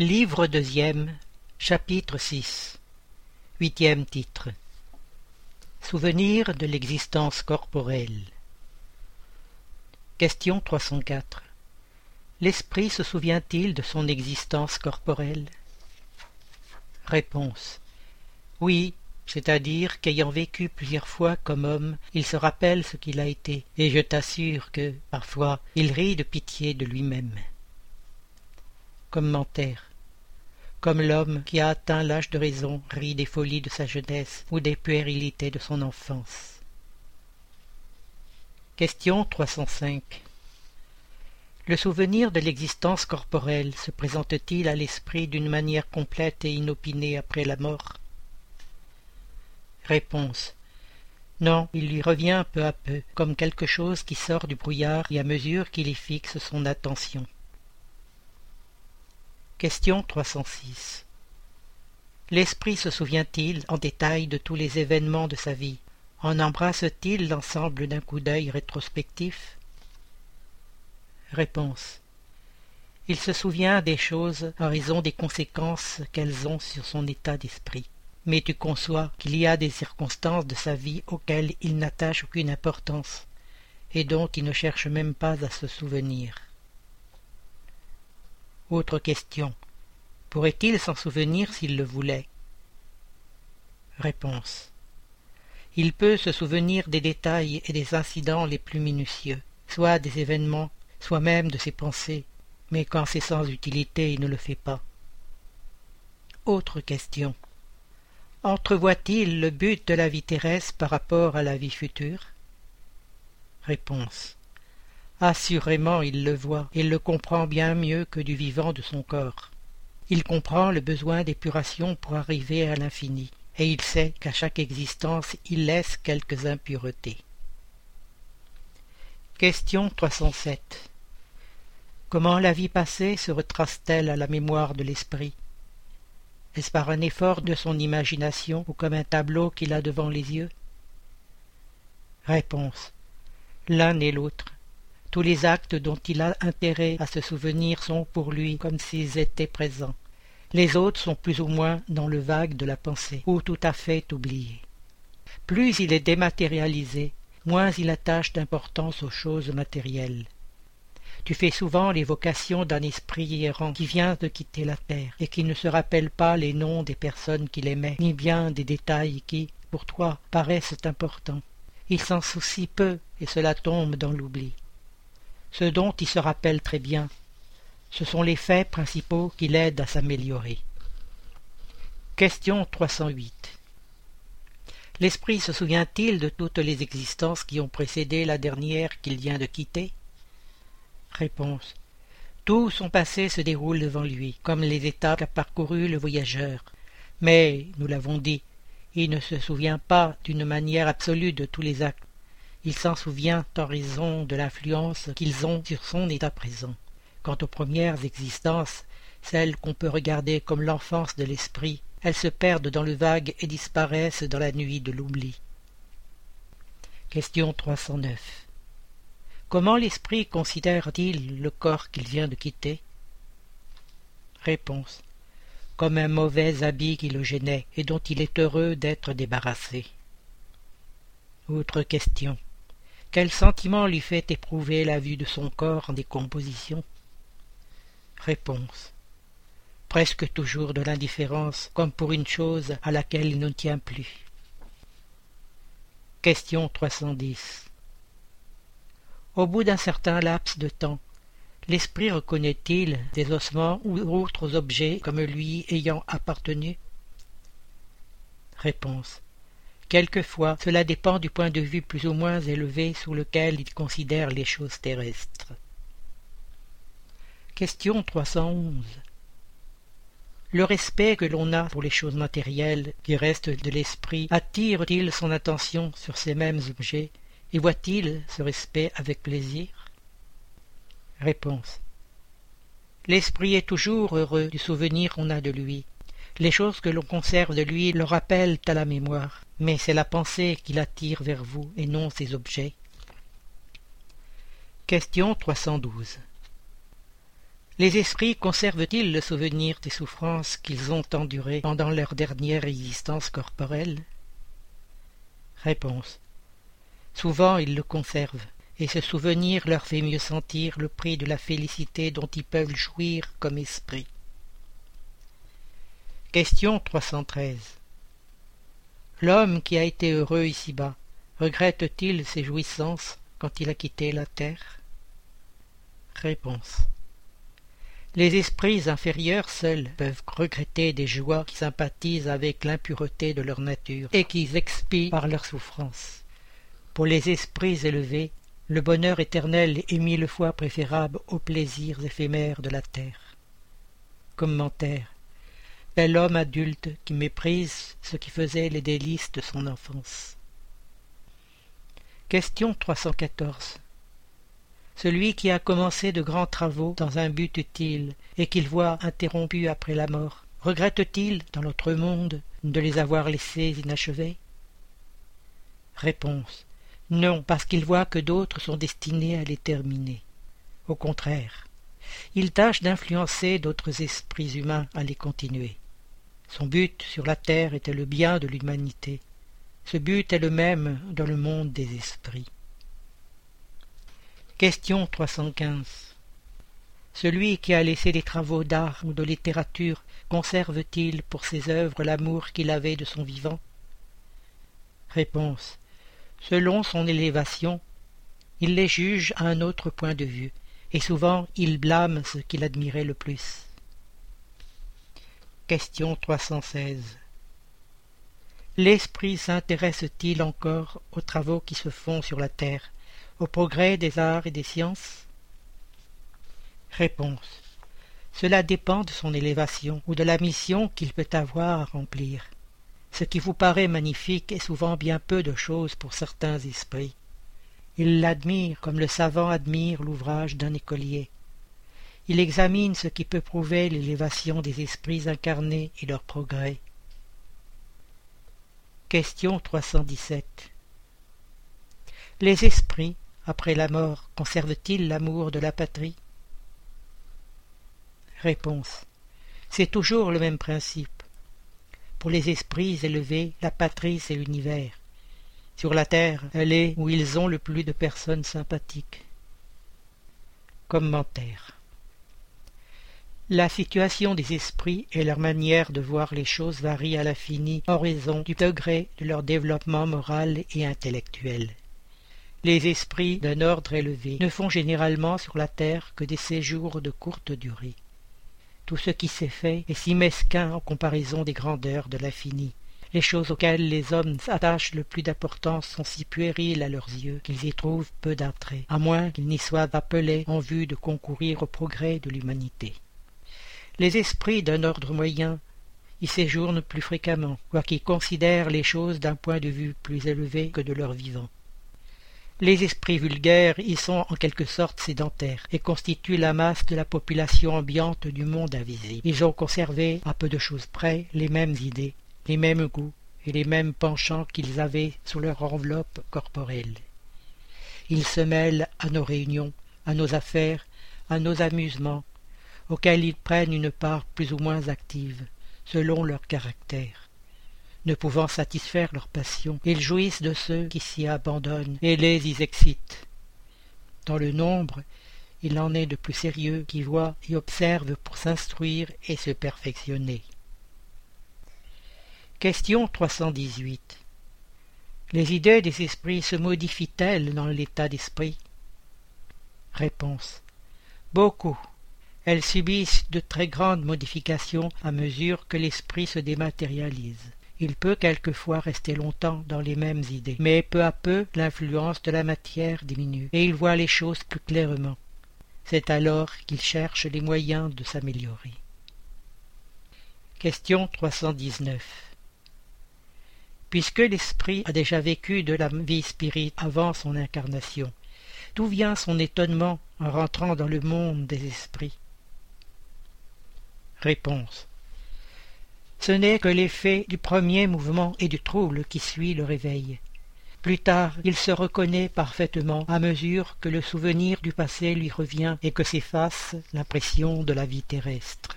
Livre deuxième, chapitre 6 Huitième titre. Souvenir de l'existence corporelle. Question 304 L'esprit se souvient-il de son existence corporelle? Réponse. Oui, c'est-à-dire qu'ayant vécu plusieurs fois comme homme, il se rappelle ce qu'il a été, et je t'assure que, parfois, il rit de pitié de lui-même. Commentaire comme l'homme qui a atteint l'âge de raison rit des folies de sa jeunesse ou des puérilités de son enfance. Question 305 Le souvenir de l'existence corporelle se présente-t-il à l'esprit d'une manière complète et inopinée après la mort? Réponse non, il lui revient peu à peu, comme quelque chose qui sort du brouillard et à mesure qu'il y fixe son attention. Question 306 L'esprit se souvient-il en détail de tous les événements de sa vie? En embrasse-t-il l'ensemble d'un coup d'œil rétrospectif? Réponse Il se souvient des choses en raison des conséquences qu'elles ont sur son état d'esprit. Mais tu conçois qu'il y a des circonstances de sa vie auxquelles il n'attache aucune importance, et dont il ne cherche même pas à se souvenir. Autre question. Pourrait-il s'en souvenir s'il le voulait? Réponse. Il peut se souvenir des détails et des incidents les plus minutieux, soit des événements, soit même de ses pensées, mais quand c'est sans utilité, il ne le fait pas. Autre question. Entrevoit-il le but de la vie terrestre par rapport à la vie future? Réponse. Assurément il le voit, et le comprend bien mieux que du vivant de son corps. Il comprend le besoin d'épuration pour arriver à l'infini, et il sait qu'à chaque existence il laisse quelques impuretés. Question 307 Comment la vie passée se retrace-t-elle à la mémoire de l'esprit? Est-ce par un effort de son imagination ou comme un tableau qu'il a devant les yeux? Réponse L'un et l'autre. Tous les actes dont il a intérêt à se souvenir sont pour lui comme s'ils étaient présents. Les autres sont plus ou moins dans le vague de la pensée, ou tout à fait oubliés. Plus il est dématérialisé, moins il attache d'importance aux choses matérielles. Tu fais souvent l'évocation d'un esprit errant qui vient de quitter la terre et qui ne se rappelle pas les noms des personnes qu'il aimait, ni bien des détails qui, pour toi, paraissent importants. Il s'en soucie peu et cela tombe dans l'oubli. Ce dont il se rappelle très bien, ce sont les faits principaux qui l'aident à s'améliorer. Question 308 L'esprit se souvient-il de toutes les existences qui ont précédé la dernière qu'il vient de quitter? Réponse Tout son passé se déroule devant lui, comme les étapes qu'a parcourues le voyageur. Mais, nous l'avons dit, il ne se souvient pas d'une manière absolue de tous les actes. Il s'en souvient en raison de l'influence qu'ils ont sur son état présent. Quant aux premières existences, celles qu'on peut regarder comme l'enfance de l'esprit, elles se perdent dans le vague et disparaissent dans la nuit de l'oubli. Question 309 Comment l'esprit considère-t-il le corps qu'il vient de quitter? Réponse comme un mauvais habit qui le gênait et dont il est heureux d'être débarrassé. Autre question. Quel sentiment lui fait éprouver la vue de son corps en décomposition? Réponse. Presque toujours de l'indifférence, comme pour une chose à laquelle il ne tient plus. Question 310 Au bout d'un certain laps de temps, l'esprit reconnaît-il des ossements ou autres objets comme lui ayant appartenu? Réponse. Quelquefois, cela dépend du point de vue plus ou moins élevé sous lequel il considère les choses terrestres. Question 311 Le respect que l'on a pour les choses matérielles qui restent de l'esprit attire-t-il son attention sur ces mêmes objets et voit-il ce respect avec plaisir? Réponse L'esprit est toujours heureux du souvenir qu'on a de lui. Les choses que l'on conserve de lui le rappellent à la mémoire, mais c'est la pensée qui l'attire vers vous et non ces objets. Question 312 Les esprits conservent-ils le souvenir des souffrances qu'ils ont endurées pendant leur dernière existence corporelle? Réponse. Souvent ils le conservent, et ce souvenir leur fait mieux sentir le prix de la félicité dont ils peuvent jouir comme esprit. Question 313 L'homme qui a été heureux ici-bas, regrette-t-il ses jouissances quand il a quitté la terre? Réponse les esprits inférieurs seuls peuvent regretter des joies qui sympathisent avec l'impureté de leur nature et qui expient par leur souffrance. Pour les esprits élevés, le bonheur éternel est mille fois préférable aux plaisirs éphémères de la terre. Bel homme adulte qui méprise ce qui faisait les délices de son enfance. Question 314 celui qui a commencé de grands travaux dans un but utile et qu'il voit interrompus après la mort, regrette-t-il, dans l'autre monde, de les avoir laissés inachevés? Réponse. Non, parce qu'il voit que d'autres sont destinés à les terminer. Au contraire, il tâche d'influencer d'autres esprits humains à les continuer. Son but sur la terre était le bien de l'humanité. Ce but est le même dans le monde des esprits. Question 315 Celui qui a laissé des travaux d'art ou de littérature conserve-t-il pour ses œuvres l'amour qu'il avait de son vivant? Réponse Selon son élévation, il les juge à un autre point de vue, et souvent il blâme ce qu'il admirait le plus. Question 316 L'esprit s'intéresse-t-il encore aux travaux qui se font sur la terre au progrès des arts et des sciences? Réponse. Cela dépend de son élévation ou de la mission qu'il peut avoir à remplir. Ce qui vous paraît magnifique est souvent bien peu de chose pour certains esprits. Ils l'admirent comme le savant admire l'ouvrage d'un écolier. Il examine ce qui peut prouver l'élévation des esprits incarnés et leur progrès. Question 317 Les esprits après la mort, conserve-t-il l'amour de la patrie? Réponse. C'est toujours le même principe. Pour les esprits élevés, la patrie, c'est l'univers. Sur la terre, elle est où ils ont le plus de personnes sympathiques. Commentaire. La situation des esprits et leur manière de voir les choses varient à l'infini en raison du degré de leur développement moral et intellectuel. Les esprits d'un ordre élevé ne font généralement sur la terre que des séjours de courte durée. Tout ce qui s'est fait est si mesquin en comparaison des grandeurs de l'infini. Les choses auxquelles les hommes attachent le plus d'importance sont si puériles à leurs yeux qu'ils y trouvent peu d'attrait, à moins qu'ils n'y soient appelés en vue de concourir au progrès de l'humanité. Les esprits d'un ordre moyen y séjournent plus fréquemment, quoiqu'ils considèrent les choses d'un point de vue plus élevé que de leur vivant. Les esprits vulgaires y sont en quelque sorte sédentaires et constituent la masse de la population ambiante du monde invisible. Ils ont conservé, à peu de choses près, les mêmes idées, les mêmes goûts et les mêmes penchants qu'ils avaient sous leur enveloppe corporelle. Ils se mêlent à nos réunions, à nos affaires, à nos amusements, auxquels ils prennent une part plus ou moins active, selon leur caractère ne pouvant satisfaire leur passion, ils jouissent de ceux qui s'y abandonnent et les y excitent. Dans le nombre, il en est de plus sérieux qui voient et observent pour s'instruire et se perfectionner. Question 318 Les idées des esprits se modifient-elles dans l'état d'esprit? Réponse Beaucoup. Elles subissent de très grandes modifications à mesure que l'esprit se dématérialise. Il peut quelquefois rester longtemps dans les mêmes idées, mais peu à peu l'influence de la matière diminue, et il voit les choses plus clairement. C'est alors qu'il cherche les moyens de s'améliorer. Question 319 Puisque l'esprit a déjà vécu de la vie spirite avant son incarnation, d'où vient son étonnement en rentrant dans le monde des esprits? Réponse ce n'est que l'effet du premier mouvement et du trouble qui suit le réveil. Plus tard, il se reconnaît parfaitement à mesure que le souvenir du passé lui revient et que s'efface l'impression de la vie terrestre.